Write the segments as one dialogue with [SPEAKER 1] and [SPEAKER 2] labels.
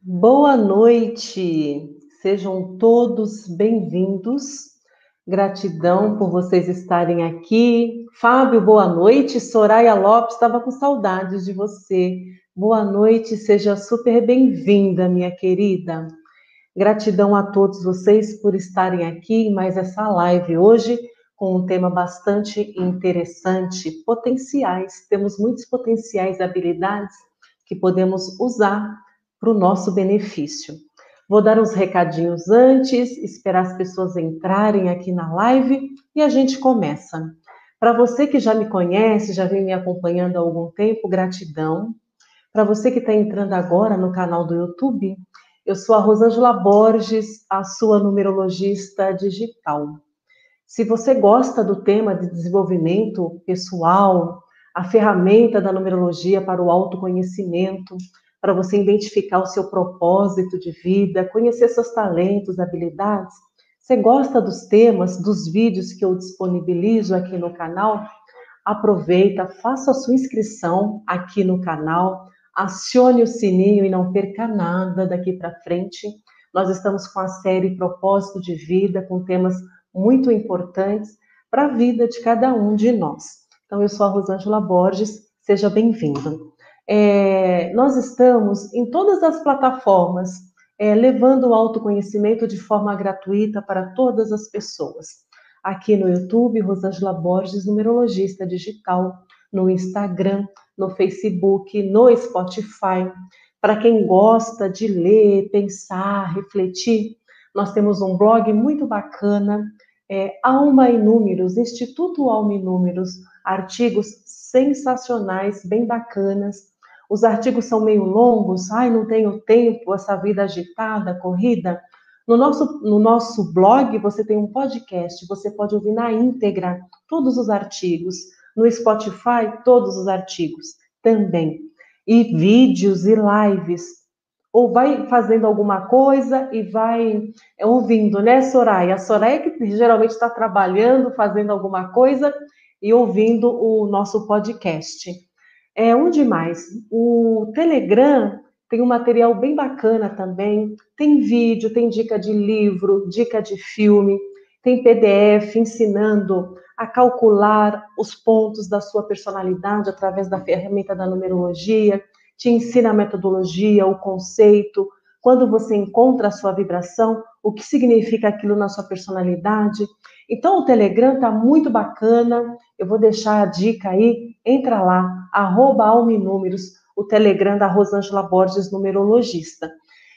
[SPEAKER 1] Boa noite, sejam todos bem-vindos. Gratidão por vocês estarem aqui. Fábio, boa noite. Soraya Lopes, estava com saudades de você. Boa noite, seja super bem-vinda, minha querida. Gratidão a todos vocês por estarem aqui em mais essa live hoje com um tema bastante interessante, potenciais. Temos muitos potenciais habilidades que podemos usar para o nosso benefício. Vou dar uns recadinhos antes, esperar as pessoas entrarem aqui na live e a gente começa. Para você que já me conhece, já vem me acompanhando há algum tempo, gratidão. Para você que está entrando agora no canal do YouTube, eu sou a Rosângela Borges, a sua numerologista digital. Se você gosta do tema de desenvolvimento pessoal, a ferramenta da numerologia para o autoconhecimento, para você identificar o seu propósito de vida, conhecer seus talentos, habilidades. Você gosta dos temas, dos vídeos que eu disponibilizo aqui no canal? Aproveita, faça a sua inscrição aqui no canal, acione o sininho e não perca nada daqui para frente. Nós estamos com a série Propósito de Vida, com temas muito importantes para a vida de cada um de nós. Então, eu sou a Rosângela Borges, seja bem-vindo. É, nós estamos em todas as plataformas, é, levando o autoconhecimento de forma gratuita para todas as pessoas. Aqui no YouTube, Rosângela Borges, numerologista digital, no Instagram, no Facebook, no Spotify. Para quem gosta de ler, pensar, refletir, nós temos um blog muito bacana, é, Alma e Números, Instituto Alma e Números, artigos sensacionais, bem bacanas, os artigos são meio longos, ai, não tenho tempo, essa vida agitada, corrida. No nosso, no nosso blog, você tem um podcast, você pode ouvir na íntegra todos os artigos. No Spotify, todos os artigos também. E vídeos e lives. Ou vai fazendo alguma coisa e vai ouvindo, né, Soraya? A Soraya que geralmente está trabalhando, fazendo alguma coisa e ouvindo o nosso podcast. É, onde mais? O Telegram tem um material bem bacana também. Tem vídeo, tem dica de livro, dica de filme, tem PDF ensinando a calcular os pontos da sua personalidade através da ferramenta da numerologia, te ensina a metodologia, o conceito, quando você encontra a sua vibração, o que significa aquilo na sua personalidade. Então, o Telegram está muito bacana. Eu vou deixar a dica aí. Entra lá, arroba Alminúmeros, o Telegram da Rosângela Borges, numerologista.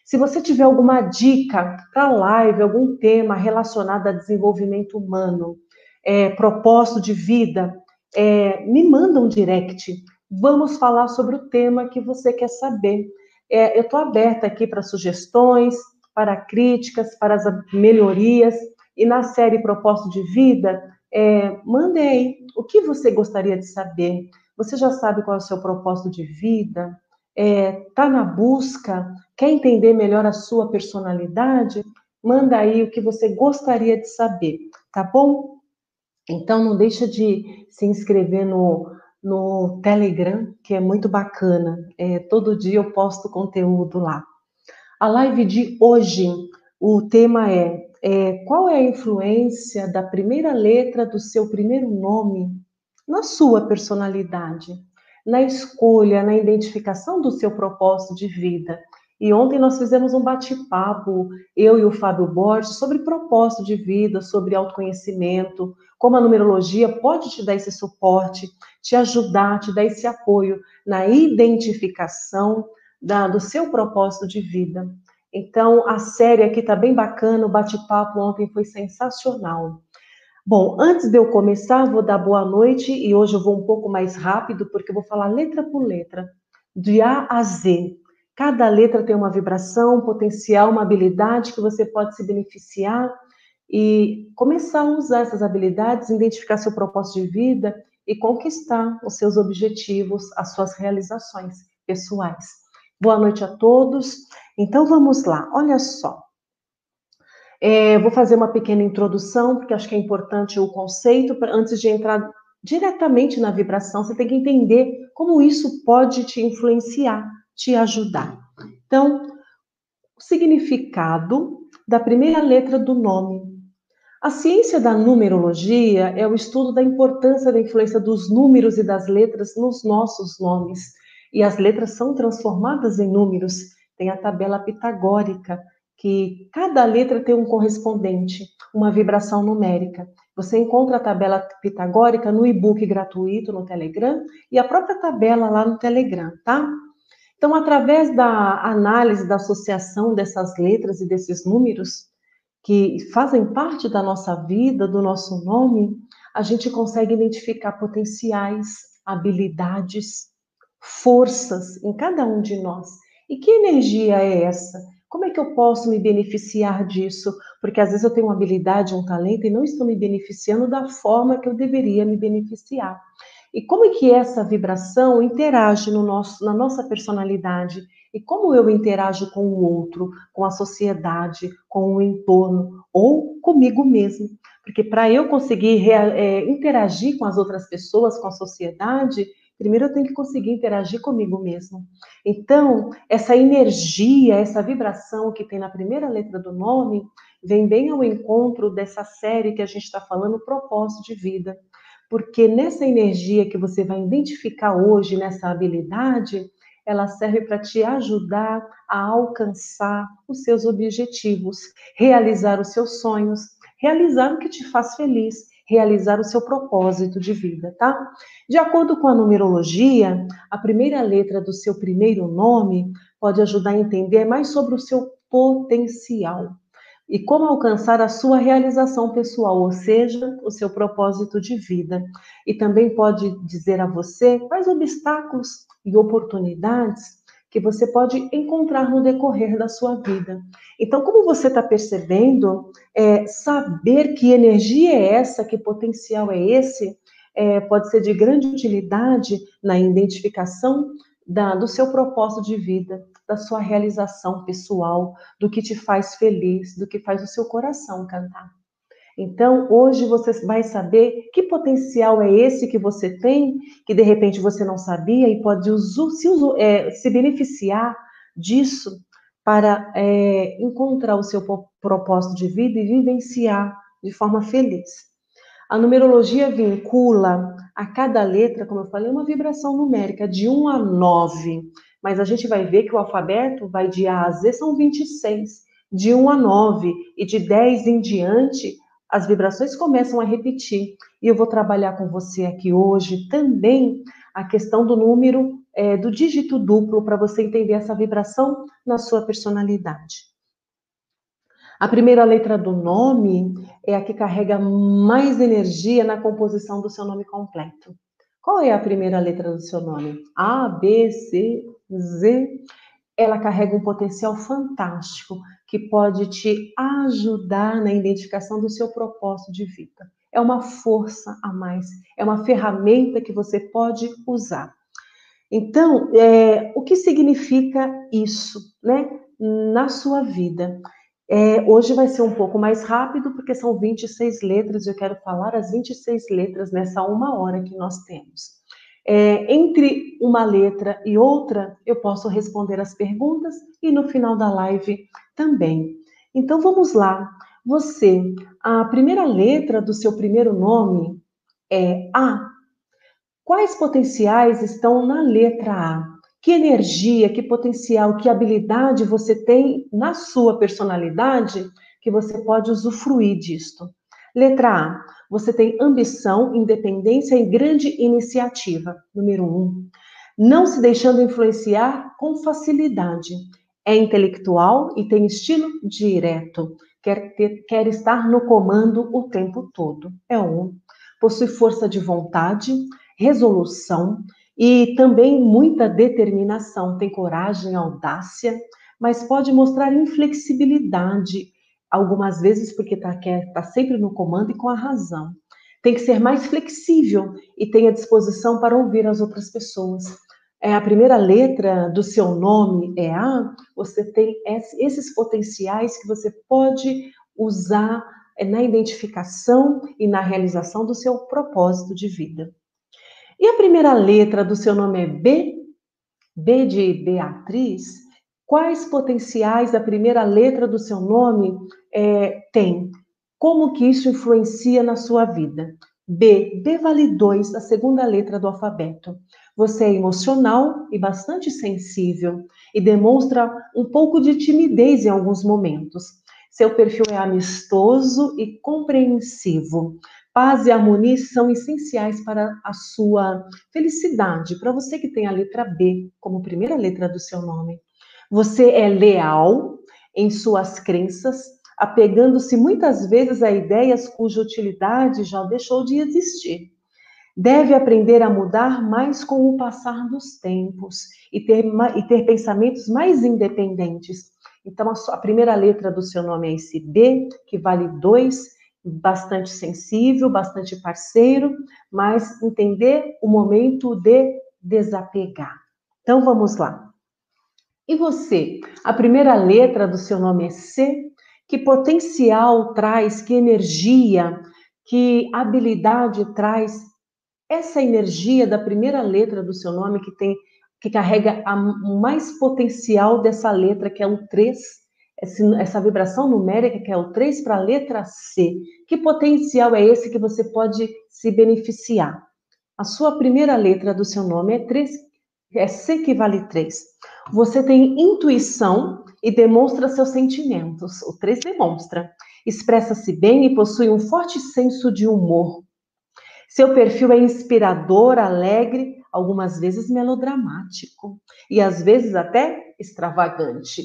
[SPEAKER 1] Se você tiver alguma dica para live, algum tema relacionado a desenvolvimento humano, é, propósito de vida, é, me manda um direct. Vamos falar sobre o tema que você quer saber. É, eu estou aberta aqui para sugestões, para críticas, para as melhorias. E na série Propósito de Vida, é, mandei o que você gostaria de saber. Você já sabe qual é o seu propósito de vida? Está é, tá na busca? Quer entender melhor a sua personalidade? Manda aí o que você gostaria de saber, tá bom? Então não deixa de se inscrever no, no Telegram, que é muito bacana. É, todo dia eu posto conteúdo lá. A live de hoje, o tema é é, qual é a influência da primeira letra do seu primeiro nome na sua personalidade, na escolha, na identificação do seu propósito de vida. E ontem nós fizemos um bate-papo, eu e o Fábio Borges, sobre propósito de vida, sobre autoconhecimento, como a numerologia pode te dar esse suporte, te ajudar, te dar esse apoio na identificação da, do seu propósito de vida. Então, a série aqui tá bem bacana, o bate-papo ontem foi sensacional. Bom, antes de eu começar, vou dar boa noite e hoje eu vou um pouco mais rápido, porque eu vou falar letra por letra, de A a Z. Cada letra tem uma vibração, um potencial, uma habilidade que você pode se beneficiar e começar a usar essas habilidades, identificar seu propósito de vida e conquistar os seus objetivos, as suas realizações pessoais. Boa noite a todos. Então vamos lá, olha só. É, vou fazer uma pequena introdução, porque acho que é importante o conceito, pra, antes de entrar diretamente na vibração, você tem que entender como isso pode te influenciar, te ajudar. Então, o significado da primeira letra do nome. A ciência da numerologia é o estudo da importância da influência dos números e das letras nos nossos nomes. E as letras são transformadas em números. Tem a tabela pitagórica, que cada letra tem um correspondente, uma vibração numérica. Você encontra a tabela pitagórica no e-book gratuito no Telegram e a própria tabela lá no Telegram, tá? Então, através da análise, da associação dessas letras e desses números, que fazem parte da nossa vida, do nosso nome, a gente consegue identificar potenciais, habilidades, forças em cada um de nós. E que energia é essa? Como é que eu posso me beneficiar disso? Porque às vezes eu tenho uma habilidade, um talento e não estou me beneficiando da forma que eu deveria me beneficiar. E como é que essa vibração interage no nosso, na nossa personalidade? E como eu interajo com o outro, com a sociedade, com o entorno ou comigo mesmo? Porque para eu conseguir é, interagir com as outras pessoas, com a sociedade, primeiro eu tenho que conseguir interagir comigo mesmo. Então, essa energia, essa vibração que tem na primeira letra do nome, vem bem ao encontro dessa série que a gente está falando, propósito de vida porque nessa energia que você vai identificar hoje, nessa habilidade, ela serve para te ajudar a alcançar os seus objetivos, realizar os seus sonhos, realizar o que te faz feliz, realizar o seu propósito de vida, tá? De acordo com a numerologia, a primeira letra do seu primeiro nome pode ajudar a entender mais sobre o seu potencial e como alcançar a sua realização pessoal, ou seja, o seu propósito de vida. E também pode dizer a você quais obstáculos e oportunidades que você pode encontrar no decorrer da sua vida. Então, como você está percebendo, é, saber que energia é essa, que potencial é esse, é, pode ser de grande utilidade na identificação da, do seu propósito de vida, da sua realização pessoal, do que te faz feliz, do que faz o seu coração cantar. Então, hoje você vai saber que potencial é esse que você tem, que de repente você não sabia e pode se, é, se beneficiar disso para é, encontrar o seu propósito de vida e vivenciar de forma feliz. A numerologia vincula a cada letra, como eu falei, uma vibração numérica de 1 a 9. Mas a gente vai ver que o alfabeto vai de A a Z, são 26, de 1 a 9. E de 10 em diante, as vibrações começam a repetir. E eu vou trabalhar com você aqui hoje também a questão do número, é, do dígito duplo, para você entender essa vibração na sua personalidade. A primeira letra do nome é a que carrega mais energia na composição do seu nome completo. Qual é a primeira letra do seu nome? A, B, C, Z. Ela carrega um potencial fantástico que pode te ajudar na identificação do seu propósito de vida. É uma força a mais, é uma ferramenta que você pode usar. Então, é, o que significa isso, né, na sua vida? É, hoje vai ser um pouco mais rápido, porque são 26 letras, eu quero falar as 26 letras nessa uma hora que nós temos. É, entre uma letra e outra, eu posso responder as perguntas e no final da live também. Então vamos lá. Você, a primeira letra do seu primeiro nome é A. Quais potenciais estão na letra A? que energia, que potencial, que habilidade você tem na sua personalidade que você pode usufruir disto. Letra A, você tem ambição, independência e grande iniciativa. Número um, não se deixando influenciar com facilidade. É intelectual e tem estilo direto. Quer, ter, quer estar no comando o tempo todo. É um. Possui força de vontade, resolução, e também muita determinação, tem coragem, audácia, mas pode mostrar inflexibilidade, algumas vezes porque está tá sempre no comando e com a razão. Tem que ser mais flexível e tem a disposição para ouvir as outras pessoas. É, a primeira letra do seu nome é A, você tem esses potenciais que você pode usar é, na identificação e na realização do seu propósito de vida. E a primeira letra do seu nome é B? B de Beatriz? Quais potenciais a primeira letra do seu nome é, tem? Como que isso influencia na sua vida? B. B vale 2, a segunda letra do alfabeto. Você é emocional e bastante sensível e demonstra um pouco de timidez em alguns momentos. Seu perfil é amistoso e compreensivo. Paz e harmonia são essenciais para a sua felicidade. Para você que tem a letra B como primeira letra do seu nome. Você é leal em suas crenças, apegando-se muitas vezes a ideias cuja utilidade já deixou de existir. Deve aprender a mudar mais com o passar dos tempos e ter, e ter pensamentos mais independentes. Então, a, sua, a primeira letra do seu nome é esse B, que vale dois, bastante sensível, bastante parceiro, mas entender o momento de desapegar. Então, vamos lá. E você? A primeira letra do seu nome é C. Que potencial traz, que energia, que habilidade traz essa energia da primeira letra do seu nome que tem que carrega a mais potencial dessa letra, que é o 3, essa vibração numérica que é o 3 para a letra C. Que potencial é esse que você pode se beneficiar? A sua primeira letra do seu nome é 3, é C que vale 3. Você tem intuição e demonstra seus sentimentos. O 3 demonstra. Expressa-se bem e possui um forte senso de humor. Seu perfil é inspirador, alegre, algumas vezes melodramático e às vezes até extravagante.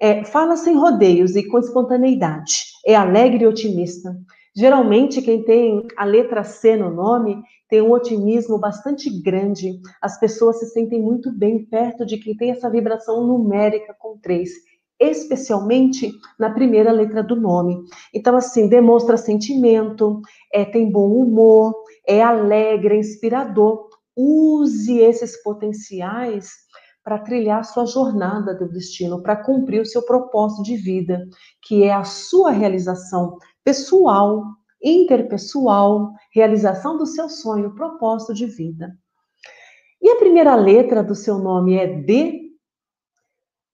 [SPEAKER 1] É, fala sem rodeios e com espontaneidade. É alegre e otimista. Geralmente, quem tem a letra C no nome tem um otimismo bastante grande. As pessoas se sentem muito bem perto de quem tem essa vibração numérica com três, especialmente na primeira letra do nome. Então, assim, demonstra sentimento, é, tem bom humor, é alegre, é inspirador. Use esses potenciais para trilhar sua jornada do destino, para cumprir o seu propósito de vida, que é a sua realização pessoal, interpessoal, realização do seu sonho, propósito de vida. E a primeira letra do seu nome é D,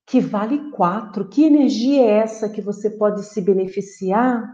[SPEAKER 1] que vale quatro. Que energia é essa que você pode se beneficiar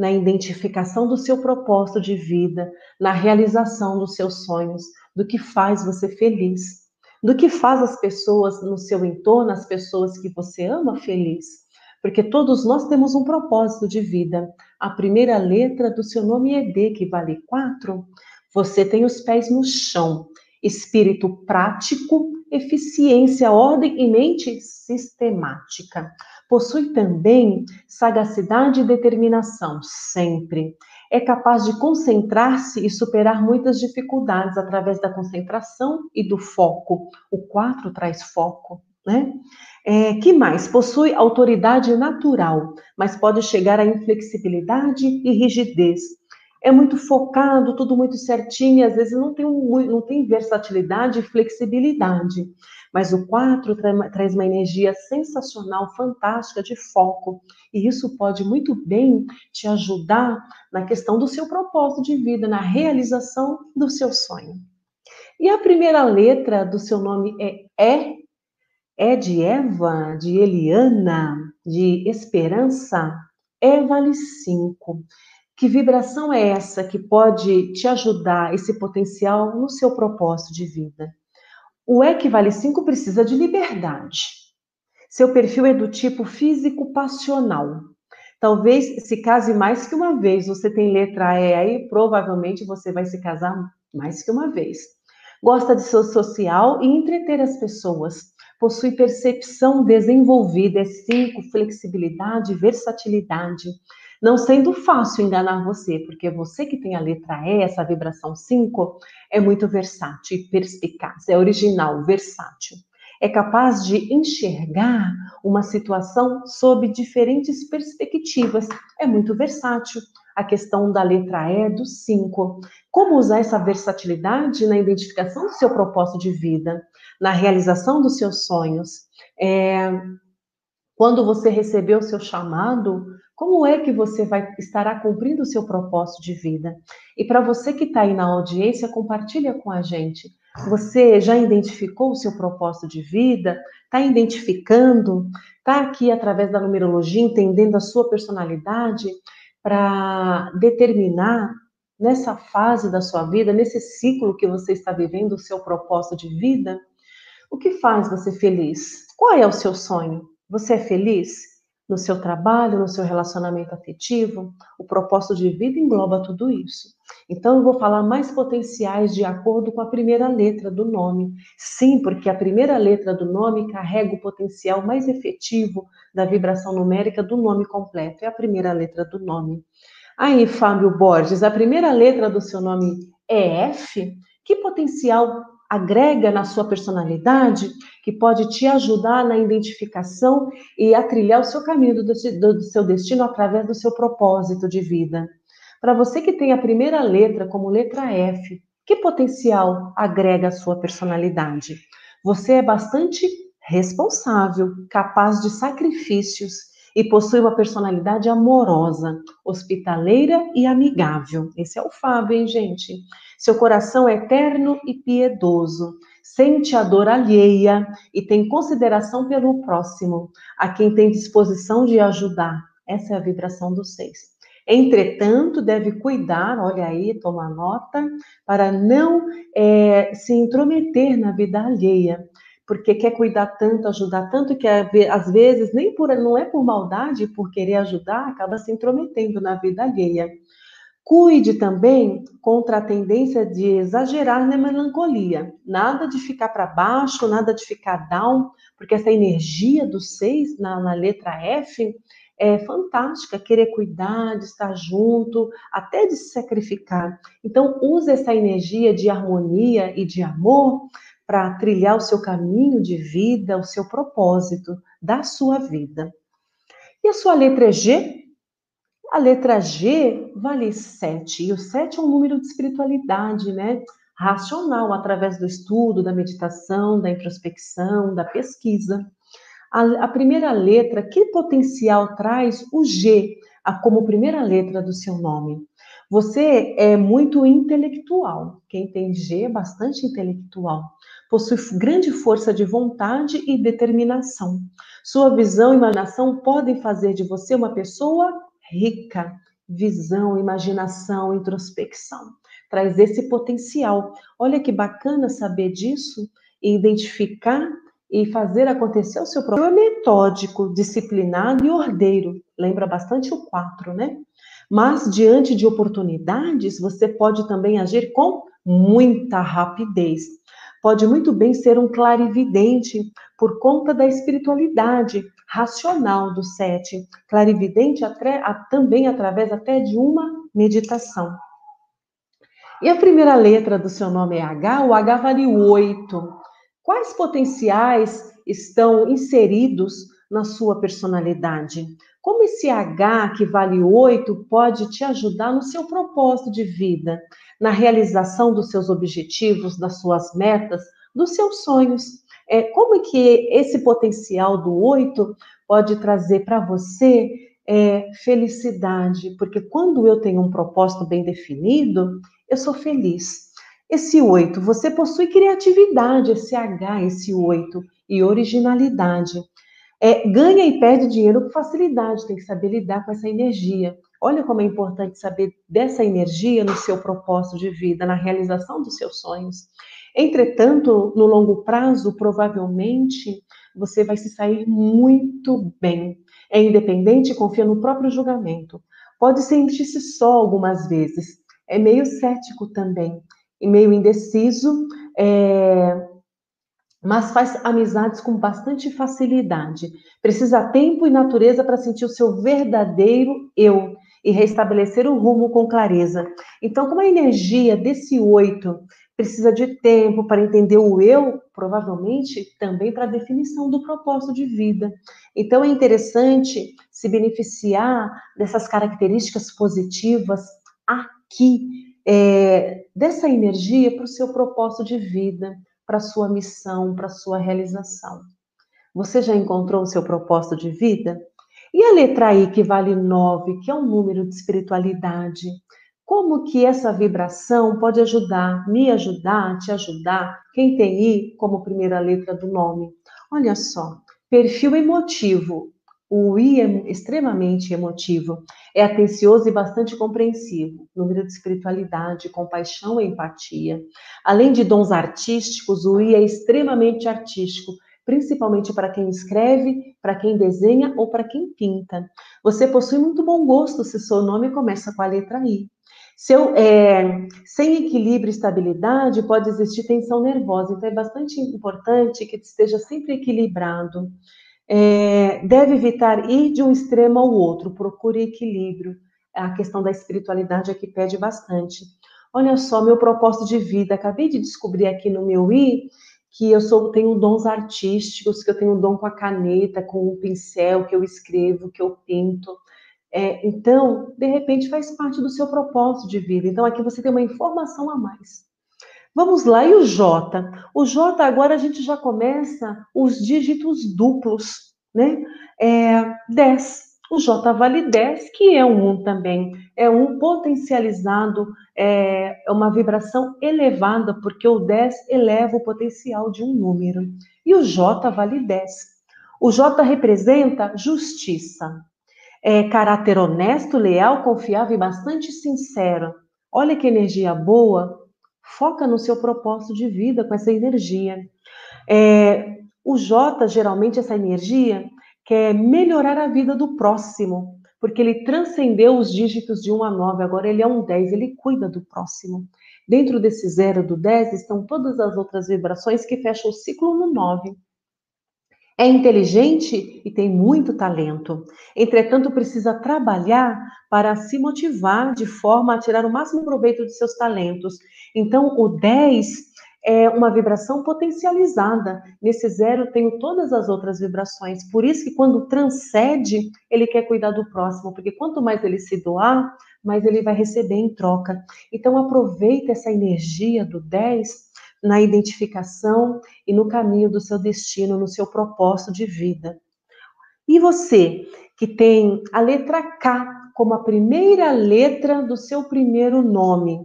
[SPEAKER 1] na identificação do seu propósito de vida, na realização dos seus sonhos, do que faz você feliz, do que faz as pessoas no seu entorno, as pessoas que você ama feliz? porque todos nós temos um propósito de vida. A primeira letra do seu nome é D, que vale quatro. Você tem os pés no chão, espírito prático, eficiência, ordem e mente sistemática. Possui também sagacidade e determinação, sempre. É capaz de concentrar-se e superar muitas dificuldades através da concentração e do foco. O quatro traz foco, né? É, que mais? Possui autoridade natural, mas pode chegar à inflexibilidade e rigidez. É muito focado, tudo muito certinho, e às vezes não tem, um, não tem versatilidade e flexibilidade. Mas o 4 tra traz uma energia sensacional, fantástica de foco. E isso pode muito bem te ajudar na questão do seu propósito de vida, na realização do seu sonho. E a primeira letra do seu nome é E é de Eva, de Eliana, de Esperança? É vale 5. Que vibração é essa que pode te ajudar esse potencial no seu propósito de vida? O E que vale 5 precisa de liberdade. Seu perfil é do tipo físico-passional. Talvez se case mais que uma vez. Você tem letra E aí, provavelmente você vai se casar mais que uma vez. Gosta de ser social e entreter as pessoas possui percepção desenvolvida, é cinco, flexibilidade, versatilidade. Não sendo fácil enganar você, porque você que tem a letra E, essa vibração 5, é muito versátil perspicaz, é original, versátil. É capaz de enxergar uma situação sob diferentes perspectivas, é muito versátil. A questão da letra E do 5. Como usar essa versatilidade na identificação do seu propósito de vida? na realização dos seus sonhos. É, quando você recebeu o seu chamado, como é que você vai estará cumprindo o seu propósito de vida? E para você que está aí na audiência, compartilha com a gente. Você já identificou o seu propósito de vida? Está identificando? Está aqui através da numerologia, entendendo a sua personalidade para determinar nessa fase da sua vida, nesse ciclo que você está vivendo, o seu propósito de vida? O que faz você feliz? Qual é o seu sonho? Você é feliz? No seu trabalho, no seu relacionamento afetivo, o propósito de vida engloba tudo isso. Então, eu vou falar mais potenciais de acordo com a primeira letra do nome. Sim, porque a primeira letra do nome carrega o potencial mais efetivo da vibração numérica do nome completo. É a primeira letra do nome. Aí, Fábio Borges, a primeira letra do seu nome é F? Que potencial agrega na sua personalidade que pode te ajudar na identificação e a trilhar o seu caminho do, do, seu destino através do seu propósito de vida. Para você que tem a primeira letra como letra F, que potencial agrega à sua personalidade? Você é bastante responsável, capaz de sacrifícios e possui uma personalidade amorosa, hospitaleira e amigável. Esse é o Fábio, hein, gente? Seu coração é eterno e piedoso, sente a dor alheia e tem consideração pelo próximo, a quem tem disposição de ajudar. Essa é a vibração do seis. Entretanto, deve cuidar, olha aí, toma nota, para não é, se intrometer na vida alheia, porque quer cuidar tanto, ajudar tanto, que às vezes nem por não é por maldade, por querer ajudar, acaba se intrometendo na vida alheia. Cuide também contra a tendência de exagerar na melancolia. Nada de ficar para baixo, nada de ficar down, porque essa energia do seis na, na letra F é fantástica, querer cuidar, de estar junto, até de se sacrificar. Então, use essa energia de harmonia e de amor para trilhar o seu caminho de vida, o seu propósito da sua vida. E a sua letra G? A letra G vale 7, e o 7 é um número de espiritualidade, né? Racional, através do estudo, da meditação, da introspecção, da pesquisa. A, a primeira letra, que potencial traz o G como primeira letra do seu nome? Você é muito intelectual. Quem tem G é bastante intelectual. Possui grande força de vontade e determinação. Sua visão e imaginação podem fazer de você uma pessoa rica, visão, imaginação, introspecção. Traz esse potencial. Olha que bacana saber disso e identificar e fazer acontecer o seu próprio. É metódico, disciplinado e ordeiro. Lembra bastante o 4, né? Mas diante de oportunidades, você pode também agir com muita rapidez. Pode muito bem ser um clarividente por conta da espiritualidade, racional do sete, clarividente até, também através até de uma meditação. E a primeira letra do seu nome é H, o H vale oito. Quais potenciais estão inseridos na sua personalidade? Como esse H, que vale oito, pode te ajudar no seu propósito de vida, na realização dos seus objetivos, das suas metas, dos seus sonhos? É, como é que esse potencial do oito pode trazer para você é, felicidade? Porque quando eu tenho um propósito bem definido, eu sou feliz. Esse oito, você possui criatividade, esse H, esse oito, e originalidade. É, ganha e perde dinheiro com facilidade, tem que saber lidar com essa energia. Olha como é importante saber dessa energia no seu propósito de vida, na realização dos seus sonhos. Entretanto, no longo prazo, provavelmente você vai se sair muito bem. É independente e confia no próprio julgamento. Pode sentir-se só algumas vezes. É meio cético também e meio indeciso, é... mas faz amizades com bastante facilidade. Precisa tempo e natureza para sentir o seu verdadeiro eu e restabelecer o rumo com clareza. Então, como a energia desse oito precisa de tempo para entender o eu, provavelmente também para a definição do propósito de vida. Então é interessante se beneficiar dessas características positivas aqui, é, dessa energia para o seu propósito de vida, para a sua missão, para a sua realização. Você já encontrou o seu propósito de vida? E a letra I, que vale nove, que é um número de espiritualidade, como que essa vibração pode ajudar, me ajudar, te ajudar, quem tem I como primeira letra do nome. Olha só, perfil emotivo. O I é extremamente emotivo, é atencioso e bastante compreensivo, número de espiritualidade, compaixão e empatia. Além de dons artísticos, o I é extremamente artístico, principalmente para quem escreve, para quem desenha ou para quem pinta. Você possui muito bom gosto se seu nome começa com a letra I. Seu, é, sem equilíbrio e estabilidade, pode existir tensão nervosa. Então, é bastante importante que esteja sempre equilibrado. É, deve evitar ir de um extremo ao outro, procure equilíbrio. A questão da espiritualidade aqui pede bastante. Olha só, meu propósito de vida. Acabei de descobrir aqui no meu I que eu sou, tenho dons artísticos, que eu tenho dom com a caneta, com o pincel, que eu escrevo, que eu pinto. É, então, de repente, faz parte do seu propósito de vida. Então, aqui você tem uma informação a mais. Vamos lá, e o J? O J agora a gente já começa os dígitos duplos, né? É 10. O J vale 10, que é um 1 também. É um potencializado, é uma vibração elevada, porque o 10 eleva o potencial de um número. E o J vale 10. O J representa justiça é, caráter honesto, leal, confiável e bastante sincero. Olha que energia boa. Foca no seu propósito de vida com essa energia. É, o J, geralmente, essa energia quer melhorar a vida do próximo, porque ele transcendeu os dígitos de 1 a 9, agora ele é um 10, ele cuida do próximo. Dentro desse zero do 10 estão todas as outras vibrações que fecham o ciclo no 9. É inteligente e tem muito talento. Entretanto, precisa trabalhar para se motivar de forma a tirar o máximo proveito de seus talentos. Então, o 10 é uma vibração potencializada. Nesse zero, tenho todas as outras vibrações. Por isso que quando transcende, ele quer cuidar do próximo, porque quanto mais ele se doar, mais ele vai receber em troca. Então, aproveita essa energia do 10 na identificação e no caminho do seu destino, no seu propósito de vida. E você, que tem a letra K como a primeira letra do seu primeiro nome.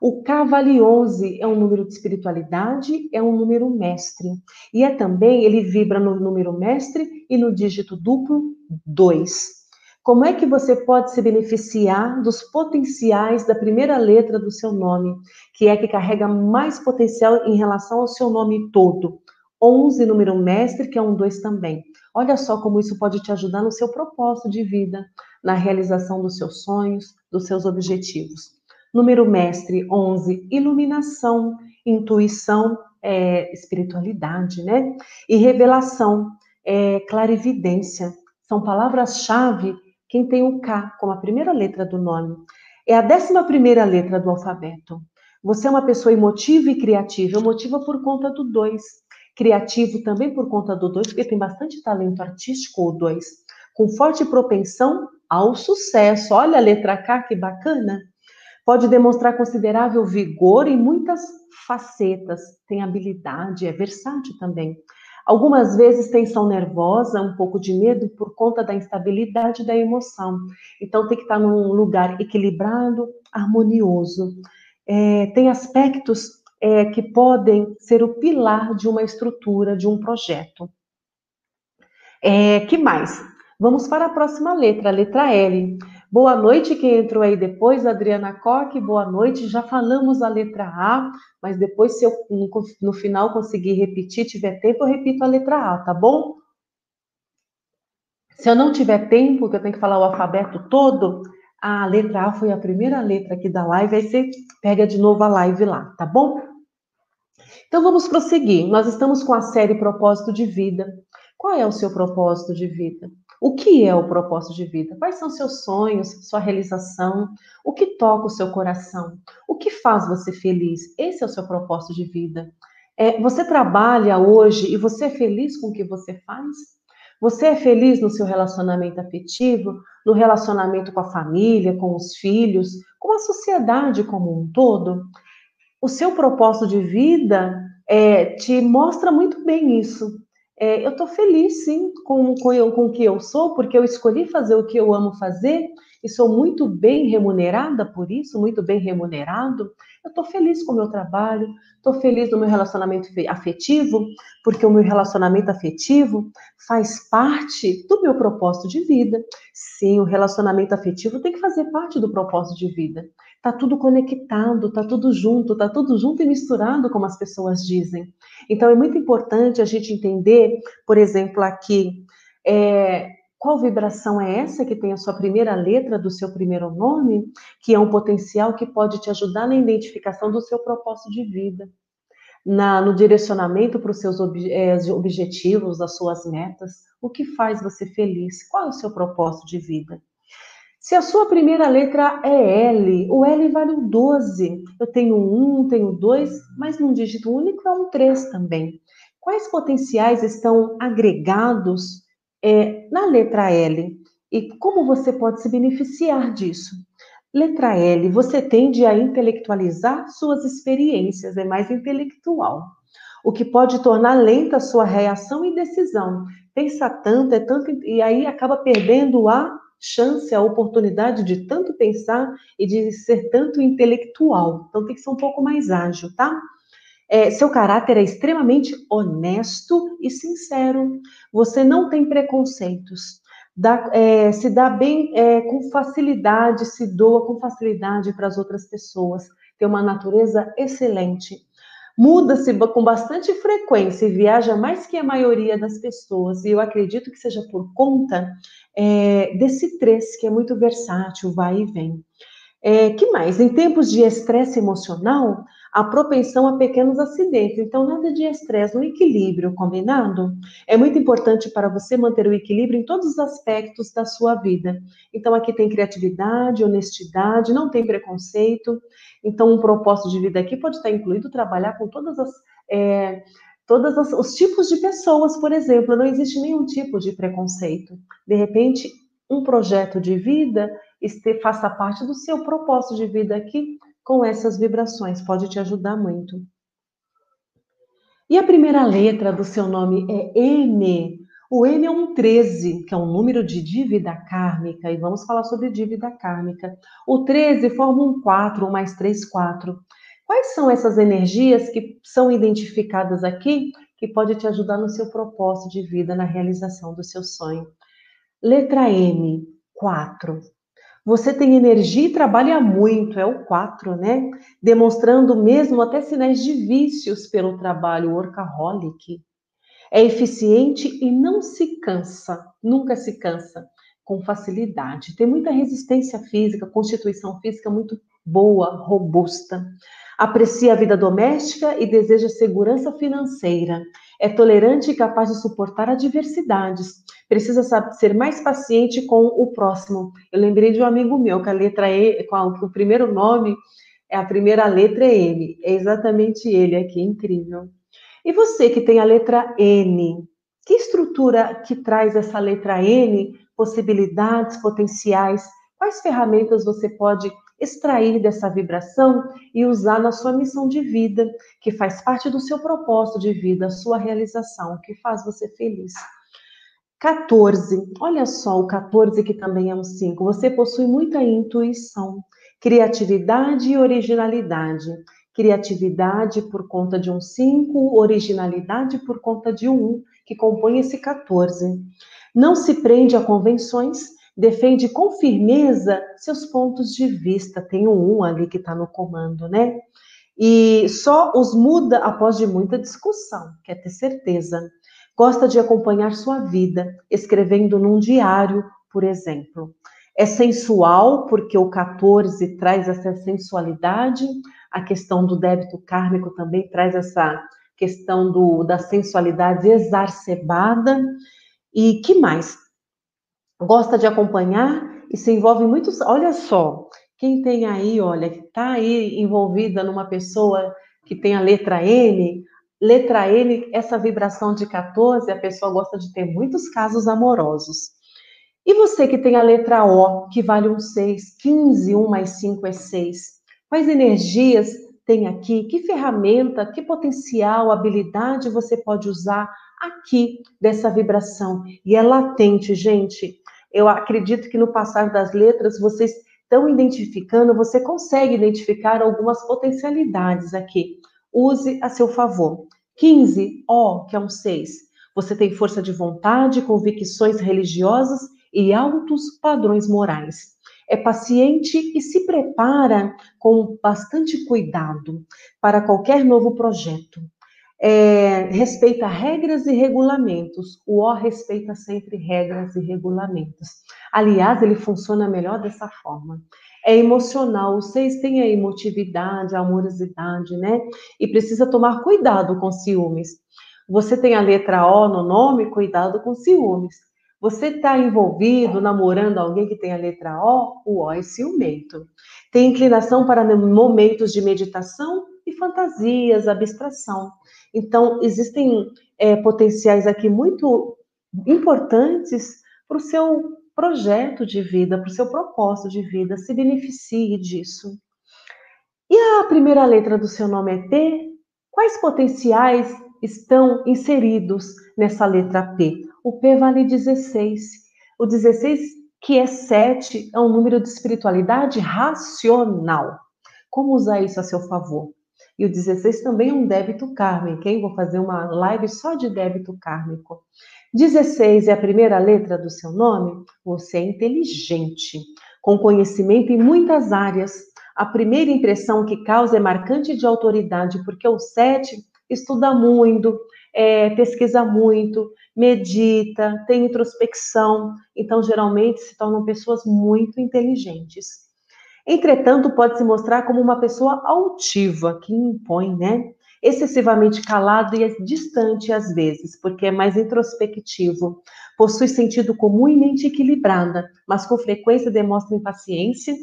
[SPEAKER 1] O K vale 11, é um número de espiritualidade, é um número mestre. E é também, ele vibra no número mestre e no dígito duplo 2. Como é que você pode se beneficiar dos potenciais da primeira letra do seu nome, que é que carrega mais potencial em relação ao seu nome todo? 11, número mestre, que é um 2 também. Olha só como isso pode te ajudar no seu propósito de vida, na realização dos seus sonhos, dos seus objetivos. Número mestre, 11, iluminação, intuição, é, espiritualidade, né? E revelação, é, clarividência. São palavras-chave quem tem o K como a primeira letra do nome. É a décima primeira letra do alfabeto. Você é uma pessoa emotiva e criativa. Emotiva por conta do 2. Criativo também por conta do 2, porque tem bastante talento artístico, o 2. Com forte propensão ao sucesso. Olha a letra K, que bacana. Pode demonstrar considerável vigor em muitas facetas. Tem habilidade, é versátil também. Algumas vezes tensão nervosa, um pouco de medo por conta da instabilidade da emoção. Então tem que estar num lugar equilibrado, harmonioso. É, tem aspectos é, que podem ser o pilar de uma estrutura, de um projeto. É, que mais? Vamos para a próxima letra, a letra L. Boa noite, quem entrou aí depois, Adriana Coque, boa noite. Já falamos a letra A, mas depois, se eu no final conseguir repetir, tiver tempo, eu repito a letra A, tá bom? Se eu não tiver tempo, que eu tenho que falar o alfabeto todo, a letra A foi a primeira letra aqui da live, aí você pega de novo a live lá, tá bom? Então vamos prosseguir. Nós estamos com a série Propósito de Vida. Qual é o seu propósito de vida? O que é o propósito de vida? Quais são seus sonhos, sua realização? O que toca o seu coração? O que faz você feliz? Esse é o seu propósito de vida. É, você trabalha hoje e você é feliz com o que você faz? Você é feliz no seu relacionamento afetivo, no relacionamento com a família, com os filhos, com a sociedade como um todo? O seu propósito de vida é, te mostra muito bem isso. É, eu estou feliz, sim, com, com, com o que eu sou, porque eu escolhi fazer o que eu amo fazer e sou muito bem remunerada por isso, muito bem remunerado, eu estou feliz com o meu trabalho, estou feliz no meu relacionamento afetivo, porque o meu relacionamento afetivo faz parte do meu propósito de vida. Sim, o relacionamento afetivo tem que fazer parte do propósito de vida. Tá tudo conectado, tá tudo junto, tá tudo junto e misturado, como as pessoas dizem. Então é muito importante a gente entender, por exemplo, aqui, é, qual vibração é essa que tem a sua primeira letra do seu primeiro nome, que é um potencial que pode te ajudar na identificação do seu propósito de vida, na, no direcionamento para os seus ob, é, objetivos, as suas metas, o que faz você feliz, qual é o seu propósito de vida. Se a sua primeira letra é L, o L vale um 12. Eu tenho um, tenho dois, mas num dígito único é um 3 também. Quais potenciais estão agregados é, na letra L. E como você pode se beneficiar disso? Letra L, você tende a intelectualizar suas experiências, é mais intelectual, o que pode tornar lenta sua reação e decisão. Pensa tanto, é tanto, e aí acaba perdendo a chance, a oportunidade de tanto pensar e de ser tanto intelectual. Então tem que ser um pouco mais ágil, tá? É, seu caráter é extremamente honesto e sincero. Você não tem preconceitos. Dá, é, se dá bem é, com facilidade, se doa com facilidade para as outras pessoas. Tem uma natureza excelente. Muda-se com bastante frequência e viaja mais que a maioria das pessoas. E eu acredito que seja por conta é, desse três, que é muito versátil, vai e vem. É, que mais? Em tempos de estresse emocional, a propensão a pequenos acidentes. Então, nada de estresse, um equilíbrio, combinado? É muito importante para você manter o equilíbrio em todos os aspectos da sua vida. Então, aqui tem criatividade, honestidade, não tem preconceito. Então, um propósito de vida aqui pode estar incluído trabalhar com todas as. É, todos os tipos de pessoas, por exemplo, não existe nenhum tipo de preconceito. De repente, um projeto de vida este, faça parte do seu propósito de vida aqui com essas vibrações, pode te ajudar muito. E a primeira letra do seu nome é M. O M é um 13, que é um número de dívida kármica, e vamos falar sobre dívida kármica. O 13 forma um 4, um mais 3, 4. Quais são essas energias que são identificadas aqui que pode te ajudar no seu propósito de vida, na realização do seu sonho? Letra M, 4. Você tem energia e trabalha muito, é o 4, né? Demonstrando mesmo até sinais de vícios pelo trabalho, workaholic. É eficiente e não se cansa, nunca se cansa, com facilidade. Tem muita resistência física, constituição física muito boa, robusta. Aprecia a vida doméstica e deseja segurança financeira. É tolerante e capaz de suportar adversidades precisa ser mais paciente com o próximo. Eu lembrei de um amigo meu que a letra E, com o primeiro nome, é a primeira letra é N. É exatamente ele aqui, incrível. E você que tem a letra N, que estrutura que traz essa letra N? Possibilidades, potenciais? Quais ferramentas você pode extrair dessa vibração e usar na sua missão de vida, que faz parte do seu propósito de vida, a sua realização, que faz você feliz? 14. Olha só o 14 que também é um 5. Você possui muita intuição, criatividade e originalidade. Criatividade por conta de um 5, originalidade por conta de um 1, que compõe esse 14. Não se prende a convenções, defende com firmeza seus pontos de vista. Tem um 1 ali que está no comando, né? E só os muda após de muita discussão, quer ter certeza. Gosta de acompanhar sua vida, escrevendo num diário, por exemplo. É sensual, porque o 14 traz essa sensualidade, a questão do débito kármico também traz essa questão do, da sensualidade exacerbada. E que mais? Gosta de acompanhar e se envolve em muitos. Olha só, quem tem aí, olha, que está aí envolvida numa pessoa que tem a letra N, Letra N, essa vibração de 14, a pessoa gosta de ter muitos casos amorosos. E você que tem a letra O, que vale um 6, 15, 1 mais 5 é 6. Quais energias tem aqui? Que ferramenta, que potencial, habilidade você pode usar aqui dessa vibração? E é latente, gente. eu acredito que no passar das letras vocês estão identificando, você consegue identificar algumas potencialidades aqui. Use a seu favor. 15, O, que é um 6. Você tem força de vontade, convicções religiosas e altos padrões morais. É paciente e se prepara com bastante cuidado para qualquer novo projeto. É, respeita regras e regulamentos. O O respeita sempre regras e regulamentos. Aliás, ele funciona melhor dessa forma. É emocional, o seis a emotividade, a amorosidade, né? E precisa tomar cuidado com ciúmes. Você tem a letra O no nome, cuidado com ciúmes. Você está envolvido, namorando alguém que tem a letra O, o O é ciumento. Tem inclinação para momentos de meditação e fantasias, abstração. Então, existem é, potenciais aqui muito importantes para o seu projeto de vida, para o seu propósito de vida. Se beneficie disso. E a primeira letra do seu nome é P? Quais potenciais estão inseridos nessa letra P. O P vale 16. O 16, que é 7, é um número de espiritualidade racional. Como usar isso a seu favor? E o 16 também é um débito kármico, hein? Vou fazer uma live só de débito kármico. 16 é a primeira letra do seu nome? Você é inteligente, com conhecimento em muitas áreas. A primeira impressão que causa é marcante de autoridade, porque o 7 estuda muito, é, pesquisa muito, medita, tem introspecção, então geralmente se tornam pessoas muito inteligentes. Entretanto, pode se mostrar como uma pessoa altiva, que impõe, né? Excessivamente calado e distante às vezes, porque é mais introspectivo. Possui sentido comum e mente equilibrada, mas com frequência demonstra impaciência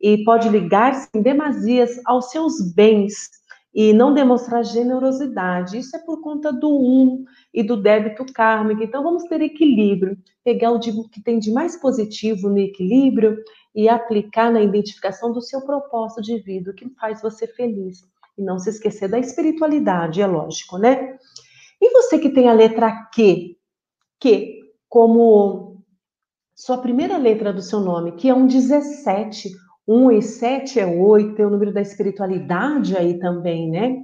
[SPEAKER 1] e pode ligar-se em demasias aos seus bens e não demonstrar generosidade. Isso é por conta do um e do débito kármico. Então, vamos ter equilíbrio, pegar o que tem de mais positivo no equilíbrio e aplicar na identificação do seu propósito de vida, o que faz você feliz. E não se esquecer da espiritualidade, é lógico, né? E você que tem a letra Q, Q como sua primeira letra do seu nome, que é um 17, 1 e 7 é 8, tem o número da espiritualidade aí também, né?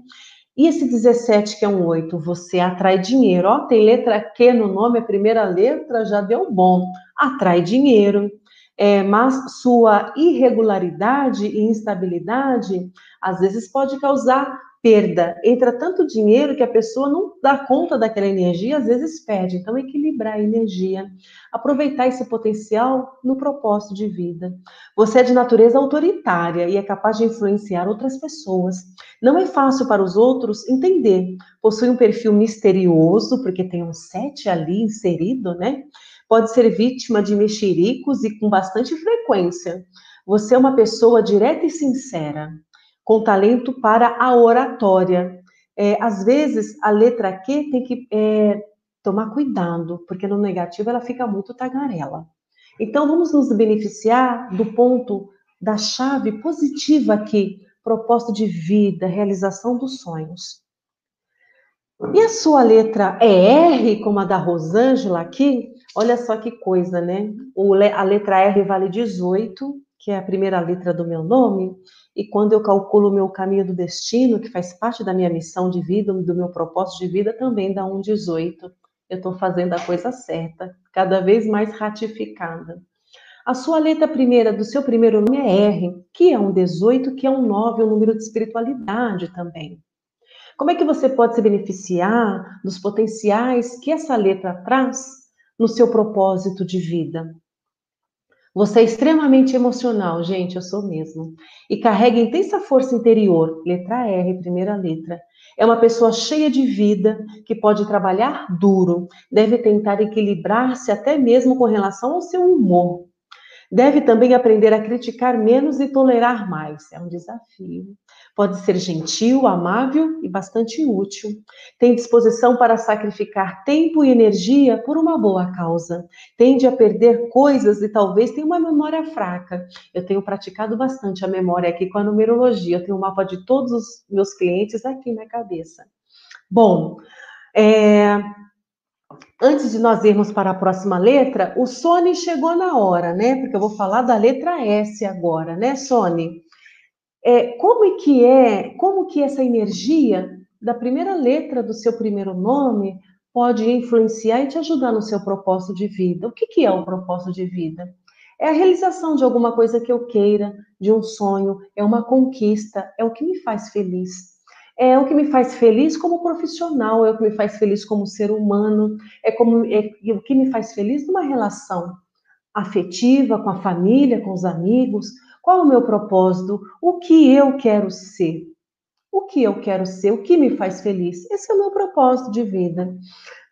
[SPEAKER 1] E esse 17, que é um 8, você atrai dinheiro. Ó, tem letra Q no nome, a primeira letra já deu bom. Atrai dinheiro. É, mas sua irregularidade e instabilidade às vezes pode causar perda. Entra tanto dinheiro que a pessoa não dá conta daquela energia, às vezes perde. Então, equilibrar a energia, aproveitar esse potencial no propósito de vida. Você é de natureza autoritária e é capaz de influenciar outras pessoas. Não é fácil para os outros entender. Possui um perfil misterioso, porque tem um sete ali inserido, né? Pode ser vítima de mexericos e com bastante frequência. Você é uma pessoa direta e sincera com talento para a oratória. É, às vezes, a letra Q tem que é, tomar cuidado, porque no negativo ela fica muito tagarela. Então, vamos nos beneficiar do ponto da chave positiva aqui, propósito de vida, realização dos sonhos. E a sua letra é R, como a da Rosângela aqui? Olha só que coisa, né? a letra R vale 18, que é a primeira letra do meu nome, e quando eu calculo o meu caminho do destino, que faz parte da minha missão de vida, do meu propósito de vida, também dá um 18. Eu estou fazendo a coisa certa, cada vez mais ratificada. A sua letra primeira do seu primeiro nome é R, que é um 18, que é um 9, um número de espiritualidade também. Como é que você pode se beneficiar dos potenciais que essa letra traz no seu propósito de vida? Você é extremamente emocional, gente, eu sou mesmo. E carrega intensa força interior, letra R, primeira letra. É uma pessoa cheia de vida, que pode trabalhar duro, deve tentar equilibrar-se até mesmo com relação ao seu humor. Deve também aprender a criticar menos e tolerar mais. É um desafio. Pode ser gentil, amável e bastante útil. Tem disposição para sacrificar tempo e energia por uma boa causa. Tende a perder coisas e talvez tenha uma memória fraca. Eu tenho praticado bastante a memória aqui com a numerologia. Eu tenho um mapa de todos os meus clientes aqui na cabeça. Bom, é, antes de nós irmos para a próxima letra, o Sony chegou na hora, né? Porque eu vou falar da letra S agora, né, Sony? É, como é que é, como que essa energia da primeira letra do seu primeiro nome pode influenciar e te ajudar no seu propósito de vida? O que, que é o propósito de vida? É a realização de alguma coisa que eu queira, de um sonho, é uma conquista, é o que me faz feliz é o que me faz feliz como profissional, é o que me faz feliz como ser humano, é, como, é o que me faz feliz numa relação afetiva com a família, com os amigos. Qual é o meu propósito? O que eu quero ser? O que eu quero ser? O que me faz feliz? Esse é o meu propósito de vida.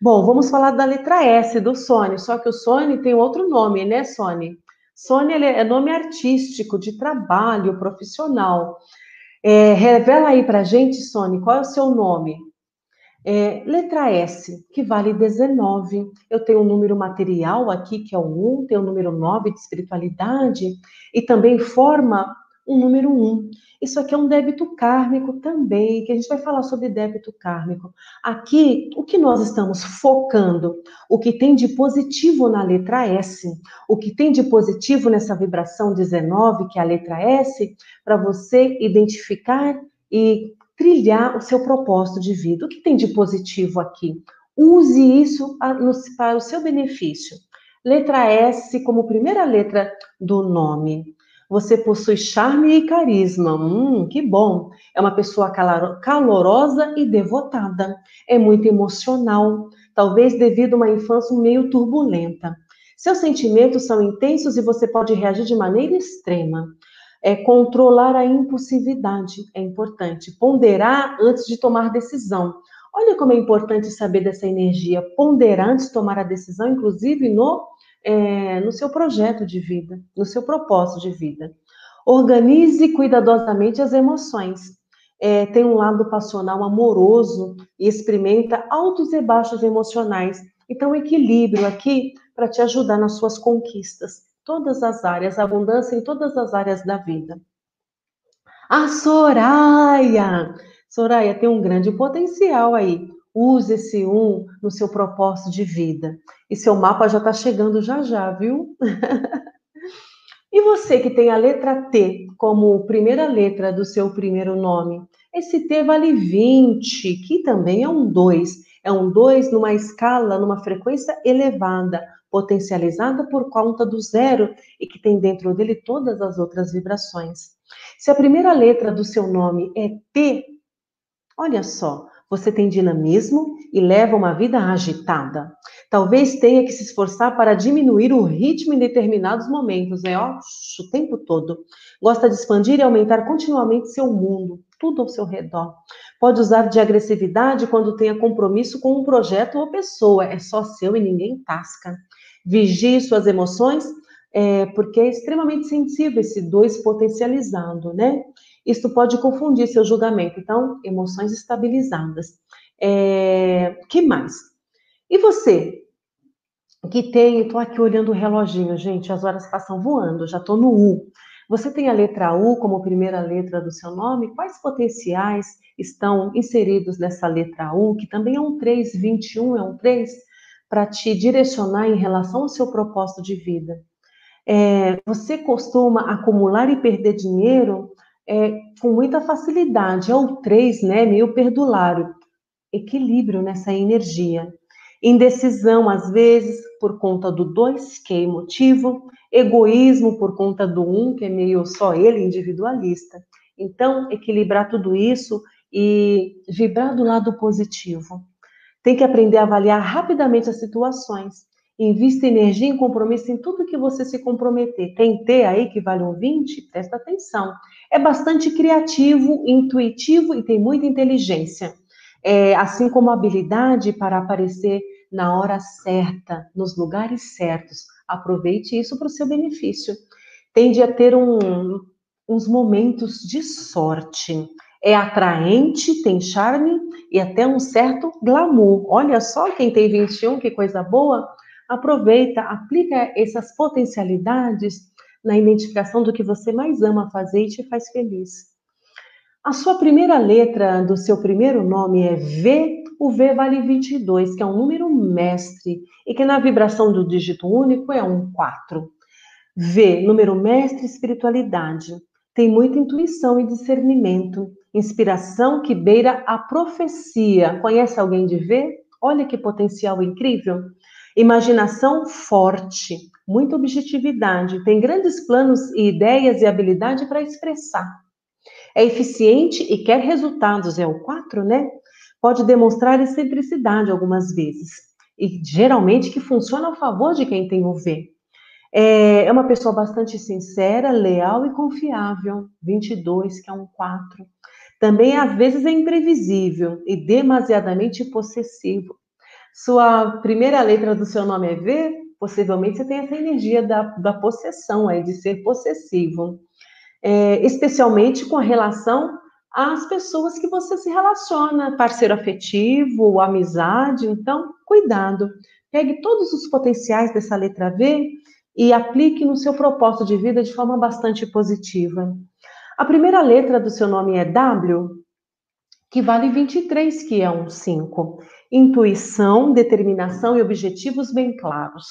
[SPEAKER 1] Bom, vamos falar da letra S do Sony, só que o Sony tem outro nome, né, Sony? Sony é nome artístico de trabalho profissional. É, revela aí para gente, Sônia, qual é o seu nome? É, letra S, que vale 19. Eu tenho um número material aqui, que é o 1, tenho o número 9 de espiritualidade, e também forma um número 1. Isso aqui é um débito kármico também, que a gente vai falar sobre débito kármico. Aqui, o que nós estamos focando? O que tem de positivo na letra S, o que tem de positivo nessa vibração 19, que é a letra S, para você identificar e trilhar o seu propósito de vida. O que tem de positivo aqui? Use isso para o seu benefício. Letra S como primeira letra do nome. Você possui charme e carisma. Hum, que bom. É uma pessoa calorosa e devotada. É muito emocional, talvez devido a uma infância meio turbulenta. Seus sentimentos são intensos e você pode reagir de maneira extrema. É controlar a impulsividade é importante. Ponderar antes de tomar decisão. Olha como é importante saber dessa energia. Ponderar antes de tomar a decisão, inclusive no é, no seu projeto de vida, no seu propósito de vida. Organize cuidadosamente as emoções. É, tem um lado passional amoroso e experimenta altos e baixos emocionais. Então, equilíbrio aqui para te ajudar nas suas conquistas. Todas as áreas, abundância em todas as áreas da vida. A Soraya! Soraya tem um grande potencial aí. Use esse um no seu propósito de vida. E seu mapa já está chegando já já, viu? e você que tem a letra T como primeira letra do seu primeiro nome, esse T vale 20, que também é um 2. É um 2 numa escala, numa frequência elevada, potencializada por conta do zero e que tem dentro dele todas as outras vibrações. Se a primeira letra do seu nome é T, olha só, você tem dinamismo e leva uma vida agitada. Talvez tenha que se esforçar para diminuir o ritmo em determinados momentos, né? Ó, o tempo todo. Gosta de expandir e aumentar continuamente seu mundo, tudo ao seu redor. Pode usar de agressividade quando tenha compromisso com um projeto ou pessoa. É só seu e ninguém tasca. Vigie suas emoções, é, porque é extremamente sensível esse dois potencializado, né? Isto pode confundir seu julgamento. Então, emoções estabilizadas. É, que mais? E você? Que tem, estou aqui olhando o reloginho, gente, as horas passam voando, já estou no U. Você tem a letra U como primeira letra do seu nome? Quais potenciais estão inseridos nessa letra U, que também é um 3, 21 é um 3, para te direcionar em relação ao seu propósito de vida? É, você costuma acumular e perder dinheiro é, com muita facilidade. É o 3, né? Meio perdulário. Equilíbrio nessa energia. Indecisão, às vezes, por conta do 2, que é emotivo. Egoísmo, por conta do 1, um, que é meio só ele, individualista. Então, equilibrar tudo isso e vibrar do lado positivo. Tem que aprender a avaliar rapidamente as situações Invista energia e compromisso em tudo que você se comprometer. Tem T aí que vale um 20? Presta atenção. É bastante criativo, intuitivo e tem muita inteligência. É, assim como habilidade para aparecer na hora certa, nos lugares certos. Aproveite isso para o seu benefício. Tende a ter um, uns momentos de sorte. É atraente, tem charme e até um certo glamour. Olha só quem tem 21, que coisa boa aproveita, aplica essas potencialidades na identificação do que você mais ama fazer e te faz feliz. A sua primeira letra do seu primeiro nome é V o V vale 22, que é um número mestre, e que na vibração do dígito único é um 4. V, número mestre, espiritualidade. Tem muita intuição e discernimento, inspiração que beira a profecia. Conhece alguém de V? Olha que potencial incrível. Imaginação forte, muita objetividade, tem grandes planos e ideias e habilidade para expressar. É eficiente e quer resultados, é o 4, né? Pode demonstrar excentricidade algumas vezes. E geralmente que funciona a favor de quem tem o V. É, é uma pessoa bastante sincera, leal e confiável. 22, que é um 4. Também às vezes é imprevisível e demasiadamente possessivo. Sua primeira letra do seu nome é V, possivelmente você tem essa energia da, da possessão, aí, de ser possessivo. É, especialmente com relação às pessoas que você se relaciona, parceiro afetivo, amizade. Então, cuidado. Pegue todos os potenciais dessa letra V e aplique no seu propósito de vida de forma bastante positiva. A primeira letra do seu nome é W, que vale 23, que é um 5. Intuição, determinação e objetivos bem claros.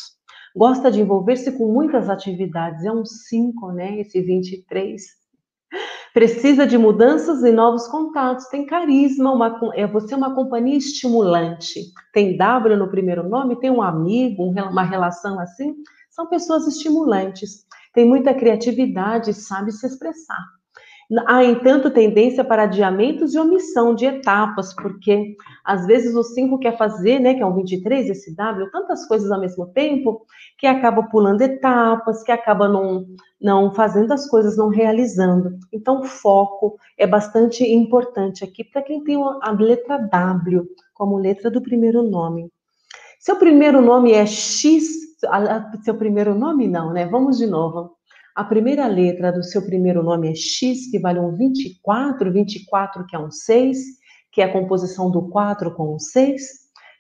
[SPEAKER 1] Gosta de envolver-se com muitas atividades, é um 5, né? Esse 23. Precisa de mudanças e novos contatos, tem carisma, uma, é você é uma companhia estimulante. Tem W no primeiro nome, tem um amigo, uma relação assim, são pessoas estimulantes, tem muita criatividade, sabe se expressar. Há, entanto, tendência para adiamentos e omissão de etapas, porque às vezes o 5 quer fazer, né, que é um 23, esse W, tantas coisas ao mesmo tempo, que acaba pulando etapas, que acaba não, não fazendo as coisas, não realizando. Então, foco é bastante importante aqui para quem tem a letra W como letra do primeiro nome. Seu primeiro nome é X seu primeiro nome não, né? Vamos de novo. A primeira letra do seu primeiro nome é X, que vale um 24, 24 que é um 6, que é a composição do 4 com um 6.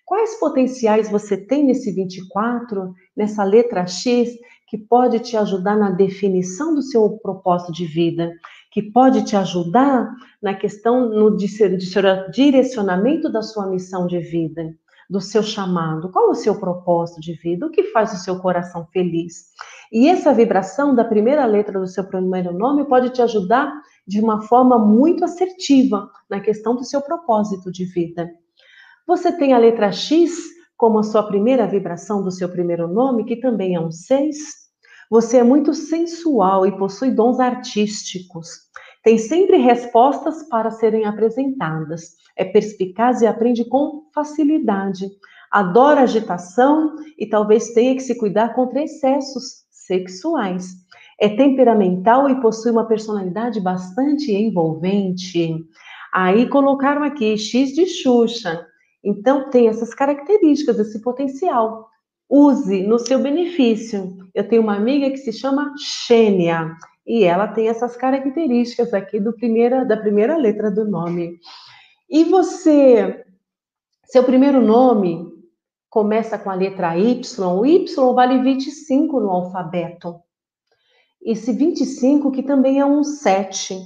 [SPEAKER 1] Quais potenciais você tem nesse 24, nessa letra X, que pode te ajudar na definição do seu propósito de vida, que pode te ajudar na questão no direcionamento da sua missão de vida? do seu chamado, qual o seu propósito de vida, o que faz o seu coração feliz. E essa vibração da primeira letra do seu primeiro nome pode te ajudar de uma forma muito assertiva na questão do seu propósito de vida. Você tem a letra X como a sua primeira vibração do seu primeiro nome, que também é um 6. Você é muito sensual e possui dons artísticos. Tem sempre respostas para serem apresentadas é perspicaz e aprende com facilidade. Adora agitação e talvez tenha que se cuidar contra excessos sexuais. É temperamental e possui uma personalidade bastante envolvente. Aí colocaram aqui X de Xuxa. Então tem essas características, esse potencial. Use no seu benefício. Eu tenho uma amiga que se chama Xênia e ela tem essas características aqui do primeira, da primeira letra do nome. E você, seu primeiro nome começa com a letra Y, o Y vale 25 no alfabeto. Esse 25 que também é um 7.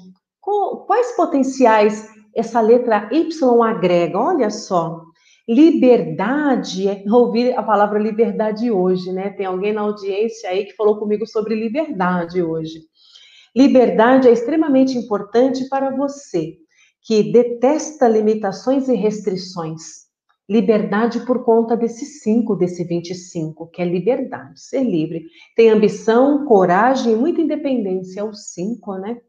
[SPEAKER 1] Quais potenciais essa letra Y agrega? Olha só. Liberdade, ouvi a palavra liberdade hoje, né? Tem alguém na audiência aí que falou comigo sobre liberdade hoje. Liberdade é extremamente importante para você que detesta limitações e restrições. Liberdade por conta desse 5, desse 25, que é liberdade, ser livre. Tem ambição, coragem e muita independência, é o 5, né?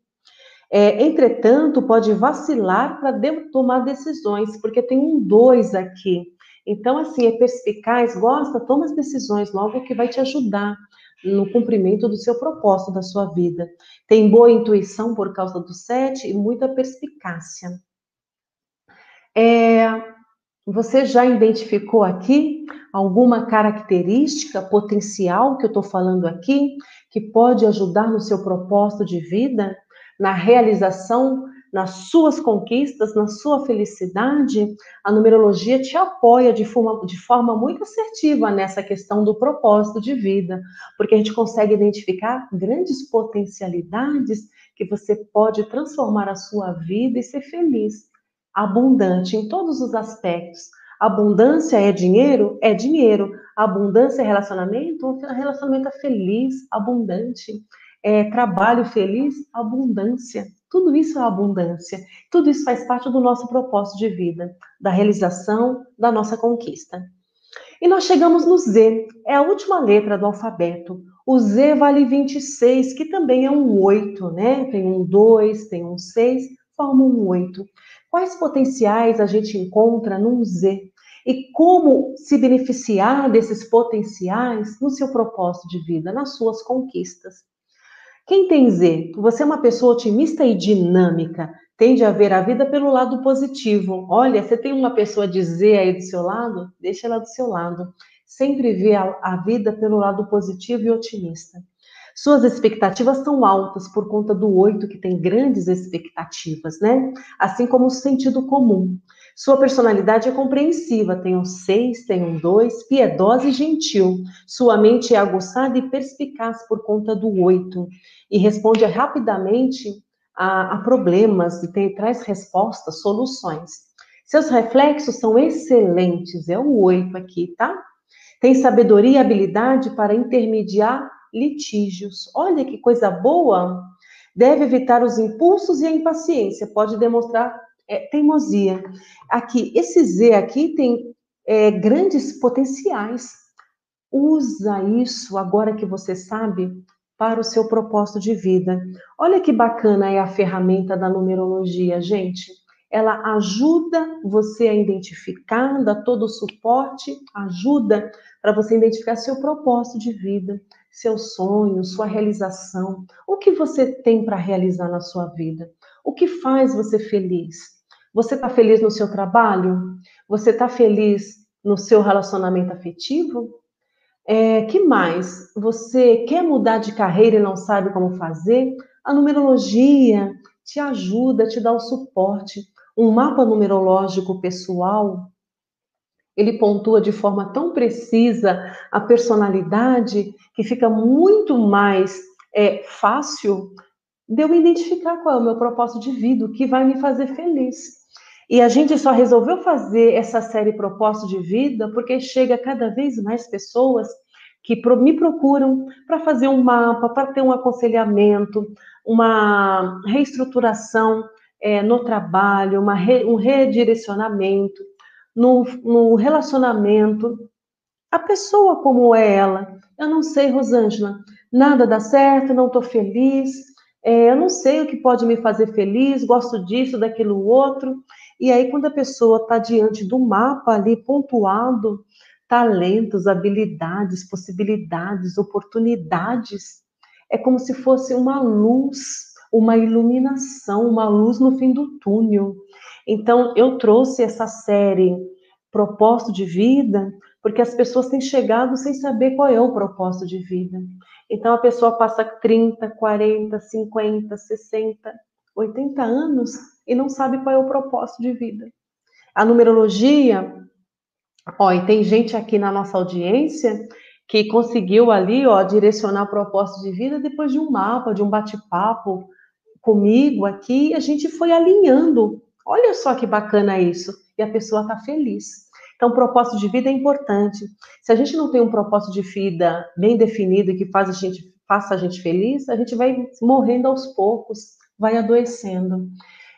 [SPEAKER 1] É, entretanto, pode vacilar para tomar decisões, porque tem um 2 aqui. Então, assim, é perspicaz, gosta, toma as decisões logo que vai te ajudar no cumprimento do seu propósito da sua vida. Tem boa intuição por causa do sete e muita perspicácia. É, você já identificou aqui alguma característica potencial que eu estou falando aqui, que pode ajudar no seu propósito de vida, na realização nas suas conquistas, na sua felicidade, a numerologia te apoia de forma, de forma muito assertiva nessa questão do propósito de vida, porque a gente consegue identificar grandes potencialidades que você pode transformar a sua vida e ser feliz, abundante em todos os aspectos. Abundância é dinheiro? É dinheiro. Abundância é relacionamento? Relacionamento é feliz, abundante. É trabalho feliz? Abundância. Tudo isso é abundância. Tudo isso faz parte do nosso propósito de vida, da realização da nossa conquista. E nós chegamos no Z, é a última letra do alfabeto. O Z vale 26, que também é um 8, né? Tem um 2, tem um 6, forma um 8. Quais potenciais a gente encontra num Z? E como se beneficiar desses potenciais no seu propósito de vida, nas suas conquistas? Quem tem Z? Você é uma pessoa otimista e dinâmica, tende a ver a vida pelo lado positivo. Olha, você tem uma pessoa de Z aí do seu lado? Deixa ela do seu lado. Sempre vê a, a vida pelo lado positivo e otimista. Suas expectativas são altas por conta do oito, que tem grandes expectativas, né? Assim como o sentido comum. Sua personalidade é compreensiva, tem um seis, tem um dois, piedosa e gentil. Sua mente é aguçada e perspicaz por conta do oito. E responde rapidamente a, a problemas e tem, traz respostas, soluções. Seus reflexos são excelentes, é o oito aqui, tá? Tem sabedoria e habilidade para intermediar litígios. Olha que coisa boa! Deve evitar os impulsos e a impaciência, pode demonstrar é, teimosia. Aqui, esse Z aqui tem é, grandes potenciais. Usa isso agora que você sabe para o seu propósito de vida. Olha que bacana é a ferramenta da numerologia, gente. Ela ajuda você a identificar, dá todo o suporte, ajuda para você identificar seu propósito de vida, seu sonho, sua realização. O que você tem para realizar na sua vida? O que faz você feliz? Você está feliz no seu trabalho? Você está feliz no seu relacionamento afetivo? É, que mais? Você quer mudar de carreira e não sabe como fazer? A numerologia te ajuda, te dá o suporte. Um mapa numerológico pessoal, ele pontua de forma tão precisa a personalidade que fica muito mais é, fácil de eu identificar qual é o meu propósito de vida, o que vai me fazer feliz. E a gente só resolveu fazer essa série Propósito de Vida porque chega cada vez mais pessoas que me procuram para fazer um mapa, para ter um aconselhamento, uma reestruturação é, no trabalho, uma re, um redirecionamento no, no relacionamento. A pessoa como é ela, eu não sei, Rosângela, nada dá certo, não estou feliz, é, eu não sei o que pode me fazer feliz, gosto disso, daquilo outro. E aí, quando a pessoa está diante do mapa ali pontuado, talentos, habilidades, possibilidades, oportunidades, é como se fosse uma luz, uma iluminação, uma luz no fim do túnel. Então, eu trouxe essa série Propósito de Vida, porque as pessoas têm chegado sem saber qual é o propósito de vida. Então, a pessoa passa 30, 40, 50, 60, 80 anos e não sabe qual é o propósito de vida. A numerologia, ó, e tem gente aqui na nossa audiência que conseguiu ali, ó, direcionar propósito de vida depois de um mapa, de um bate-papo comigo aqui, a gente foi alinhando. Olha só que bacana isso. E a pessoa está feliz. Então, propósito de vida é importante. Se a gente não tem um propósito de vida bem definido e que faz a gente, faça a gente feliz, a gente vai morrendo aos poucos, vai adoecendo.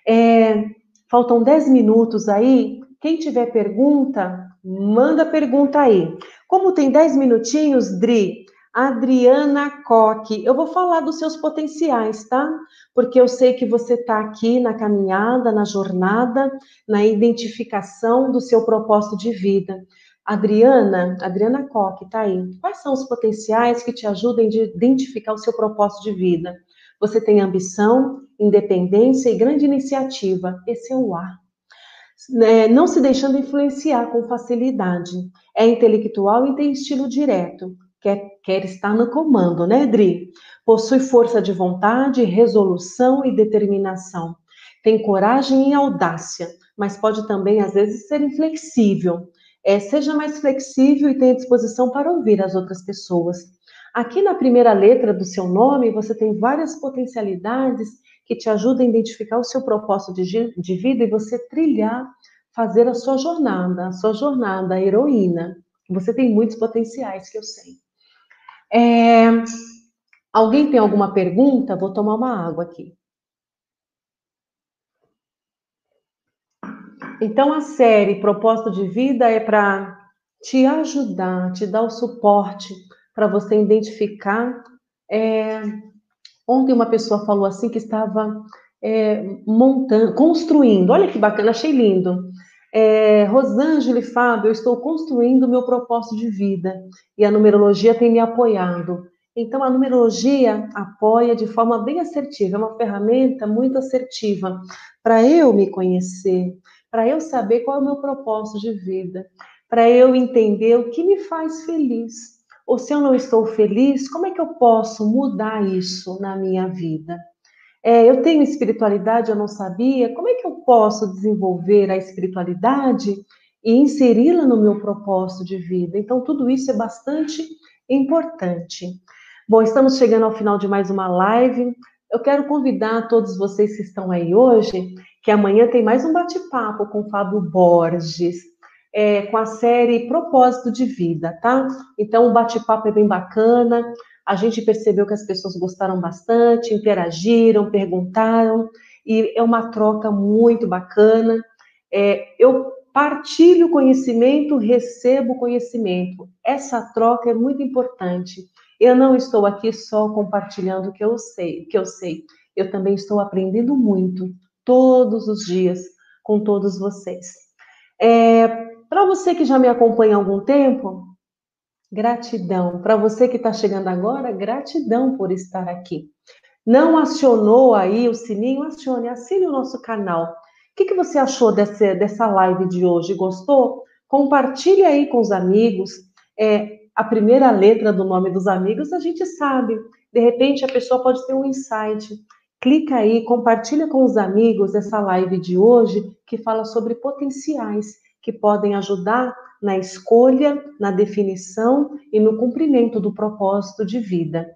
[SPEAKER 1] É, faltam 10 minutos aí. Quem tiver pergunta, manda pergunta aí. Como tem 10 minutinhos, Dri, Adriana Coque, eu vou falar dos seus potenciais, tá? Porque eu sei que você está aqui na caminhada, na jornada, na identificação do seu propósito de vida. Adriana, Adriana Coque, tá aí. Quais são os potenciais que te ajudam a identificar o seu propósito de vida? Você tem ambição, independência e grande iniciativa. Esse é o A. É, não se deixando influenciar com facilidade. É intelectual e tem estilo direto. Quer, quer estar no comando, né, Dri? Possui força de vontade, resolução e determinação. Tem coragem e audácia, mas pode também, às vezes, ser inflexível. É, seja mais flexível e tenha disposição para ouvir as outras pessoas. Aqui na primeira letra do seu nome, você tem várias potencialidades que te ajudam a identificar o seu propósito de, de vida e você trilhar, fazer a sua jornada, a sua jornada, a heroína. Você tem muitos potenciais, que eu sei. É... Alguém tem alguma pergunta? Vou tomar uma água aqui. Então, a série Propósito de Vida é para te ajudar, te dar o suporte para você identificar. É... Ontem uma pessoa falou assim que estava é, montando, construindo. Olha que bacana, achei lindo. É, Rosângela e Fábio, eu estou construindo o meu propósito de vida e a numerologia tem me apoiado. Então, a numerologia apoia de forma bem assertiva, é uma ferramenta muito assertiva para eu me conhecer, para eu saber qual é o meu propósito de vida, para eu entender o que me faz feliz. Ou se eu não estou feliz, como é que eu posso mudar isso na minha vida? É, eu tenho espiritualidade, eu não sabia. Como é que eu posso desenvolver a espiritualidade e inseri-la no meu propósito de vida? Então, tudo isso é bastante importante. Bom, estamos chegando ao final de mais uma live. Eu quero convidar todos vocês que estão aí hoje, que amanhã tem mais um bate-papo com o Fábio Borges, é, com a série Propósito de Vida, tá? Então, o bate-papo é bem bacana. A gente percebeu que as pessoas gostaram bastante, interagiram, perguntaram, e é uma troca muito bacana. É, eu partilho conhecimento, recebo conhecimento. Essa troca é muito importante. Eu não estou aqui só compartilhando o que eu sei, o que eu sei. Eu também estou aprendendo muito todos os dias com todos vocês. É, Para você que já me acompanha há algum tempo, Gratidão. Para você que está chegando agora, gratidão por estar aqui. Não acionou aí o sininho? Acione, assine o nosso canal. O que, que você achou dessa, dessa live de hoje? Gostou? Compartilhe aí com os amigos. É, a primeira letra do nome dos amigos a gente sabe. De repente a pessoa pode ter um insight. Clica aí, compartilha com os amigos essa live de hoje que fala sobre potenciais que podem ajudar na escolha, na definição e no cumprimento do propósito de vida.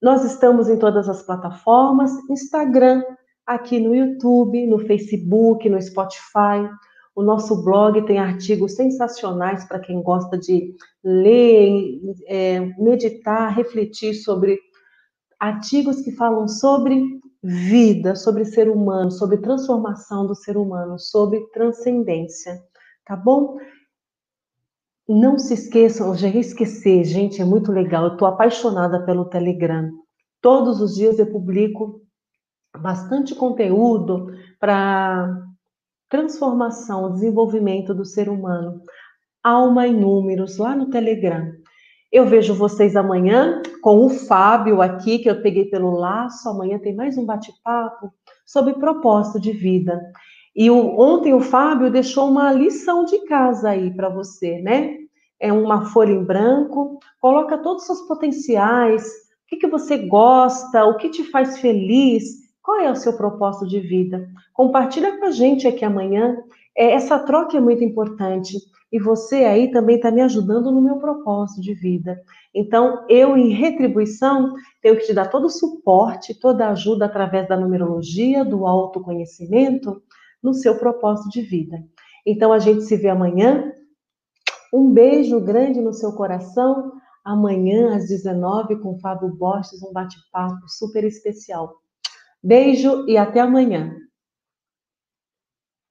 [SPEAKER 1] Nós estamos em todas as plataformas, Instagram, aqui no YouTube, no Facebook, no Spotify. O nosso blog tem artigos sensacionais para quem gosta de ler, é, meditar, refletir sobre artigos que falam sobre vida, sobre ser humano, sobre transformação do ser humano, sobre transcendência tá bom? Não se esqueçam, já esquecer, gente, é muito legal. Eu estou apaixonada pelo Telegram. Todos os dias eu publico bastante conteúdo para transformação, desenvolvimento do ser humano. Alma em números lá no Telegram. Eu vejo vocês amanhã com o Fábio aqui, que eu peguei pelo laço. Amanhã tem mais um bate-papo sobre propósito de vida. E o, ontem o Fábio deixou uma lição de casa aí para você, né? É uma folha em branco, coloca todos os seus potenciais, o que, que você gosta, o que te faz feliz, qual é o seu propósito de vida. Compartilha com a gente aqui amanhã. É, essa troca é muito importante. E você aí também está me ajudando no meu propósito de vida. Então, eu, em retribuição, tenho que te dar todo o suporte, toda a ajuda através da numerologia, do autoconhecimento, no seu propósito de vida. Então a gente se vê amanhã. Um beijo grande no seu coração. Amanhã às 19 com Fábio Borges, um bate-papo super especial. Beijo e até amanhã.